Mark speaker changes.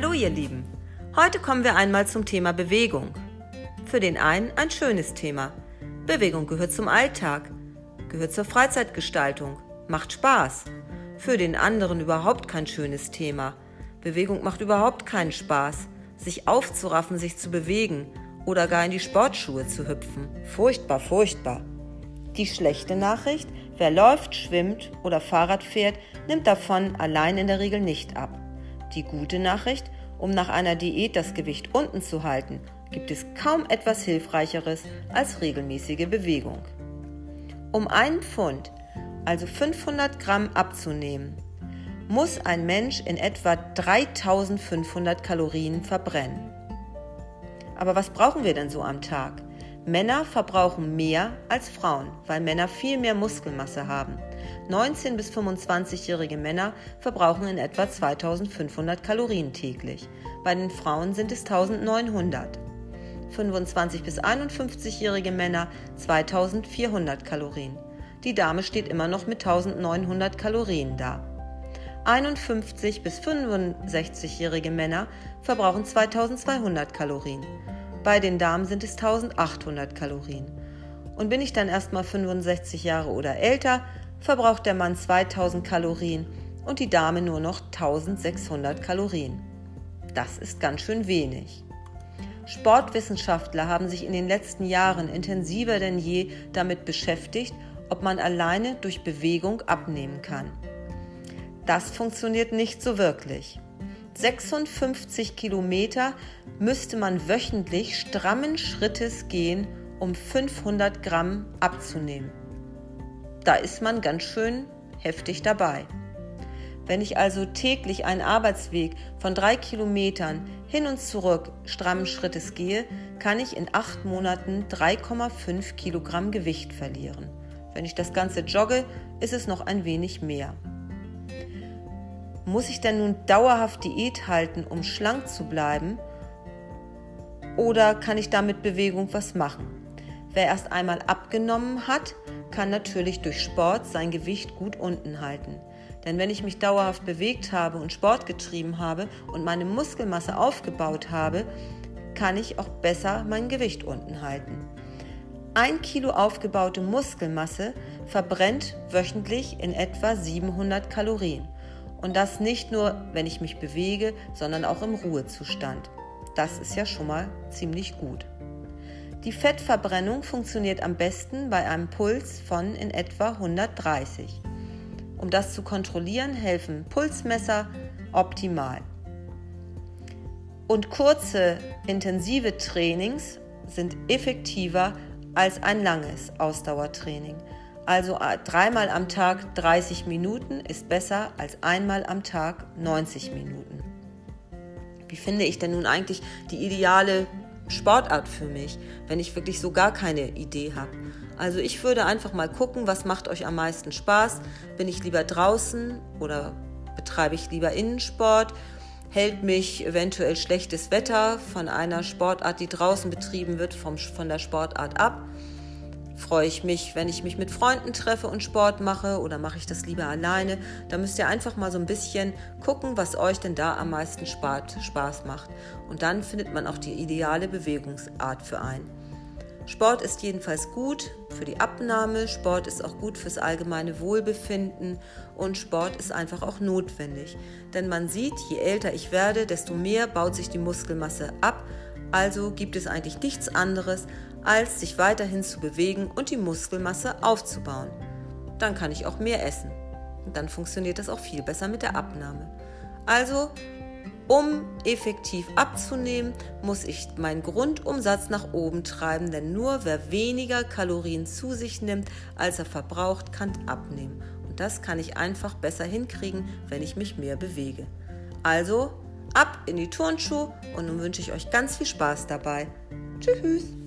Speaker 1: Hallo ihr Lieben, heute kommen wir einmal zum Thema Bewegung. Für den einen ein schönes Thema. Bewegung gehört zum Alltag, gehört zur Freizeitgestaltung, macht Spaß. Für den anderen überhaupt kein schönes Thema. Bewegung macht überhaupt keinen Spaß. Sich aufzuraffen, sich zu bewegen oder gar in die Sportschuhe zu hüpfen. Furchtbar, furchtbar. Die schlechte Nachricht, wer läuft, schwimmt oder Fahrrad fährt, nimmt davon allein in der Regel nicht ab. Die gute Nachricht, um nach einer Diät das Gewicht unten zu halten, gibt es kaum etwas Hilfreicheres als regelmäßige Bewegung. Um einen Pfund, also 500 Gramm abzunehmen, muss ein Mensch in etwa 3500 Kalorien verbrennen. Aber was brauchen wir denn so am Tag? Männer verbrauchen mehr als Frauen, weil Männer viel mehr Muskelmasse haben. 19 bis 25-jährige Männer verbrauchen in etwa 2500 Kalorien täglich. Bei den Frauen sind es 1900. 25 bis 51-jährige Männer 2400 Kalorien. Die Dame steht immer noch mit 1900 Kalorien da. 51 bis 65-jährige Männer verbrauchen 2200 Kalorien. Bei den Damen sind es 1800 Kalorien. Und bin ich dann erstmal 65 Jahre oder älter, verbraucht der Mann 2000 Kalorien und die Dame nur noch 1600 Kalorien. Das ist ganz schön wenig. Sportwissenschaftler haben sich in den letzten Jahren intensiver denn je damit beschäftigt, ob man alleine durch Bewegung abnehmen kann. Das funktioniert nicht so wirklich. 56 Kilometer müsste man wöchentlich strammen Schrittes gehen, um 500 Gramm abzunehmen. Da ist man ganz schön heftig dabei. Wenn ich also täglich einen Arbeitsweg von drei Kilometern hin und zurück strammen Schrittes gehe, kann ich in acht Monaten 3,5 Kilogramm Gewicht verlieren. Wenn ich das Ganze jogge, ist es noch ein wenig mehr. Muss ich denn nun dauerhaft Diät halten, um schlank zu bleiben? Oder kann ich damit Bewegung was machen? Wer erst einmal abgenommen hat, kann natürlich durch Sport sein Gewicht gut unten halten. Denn wenn ich mich dauerhaft bewegt habe und Sport getrieben habe und meine Muskelmasse aufgebaut habe, kann ich auch besser mein Gewicht unten halten. Ein Kilo aufgebaute Muskelmasse verbrennt wöchentlich in etwa 700 Kalorien. Und das nicht nur, wenn ich mich bewege, sondern auch im Ruhezustand. Das ist ja schon mal ziemlich gut. Die Fettverbrennung funktioniert am besten bei einem Puls von in etwa 130. Um das zu kontrollieren, helfen Pulsmesser optimal. Und kurze, intensive Trainings sind effektiver als ein langes Ausdauertraining. Also äh, dreimal am Tag 30 Minuten ist besser als einmal am Tag 90 Minuten. Wie finde ich denn nun eigentlich die ideale Sportart für mich, wenn ich wirklich so gar keine Idee habe? Also ich würde einfach mal gucken, was macht euch am meisten Spaß? Bin ich lieber draußen oder betreibe ich lieber Innensport? Hält mich eventuell schlechtes Wetter von einer Sportart, die draußen betrieben wird, vom, von der Sportart ab? Freue ich mich, wenn ich mich mit Freunden treffe und Sport mache oder mache ich das lieber alleine? Da müsst ihr einfach mal so ein bisschen gucken, was euch denn da am meisten Spaß macht. Und dann findet man auch die ideale Bewegungsart für einen. Sport ist jedenfalls gut für die Abnahme, Sport ist auch gut fürs allgemeine Wohlbefinden und Sport ist einfach auch notwendig. Denn man sieht, je älter ich werde, desto mehr baut sich die Muskelmasse ab. Also gibt es eigentlich nichts anderes, als sich weiterhin zu bewegen und die Muskelmasse aufzubauen. Dann kann ich auch mehr essen. Und dann funktioniert das auch viel besser mit der Abnahme. Also, um effektiv abzunehmen, muss ich meinen Grundumsatz nach oben treiben, denn nur wer weniger Kalorien zu sich nimmt, als er verbraucht, kann abnehmen. Und das kann ich einfach besser hinkriegen, wenn ich mich mehr bewege. Also, ab in die Turnschuhe und nun wünsche ich euch ganz viel Spaß dabei. Tschüss!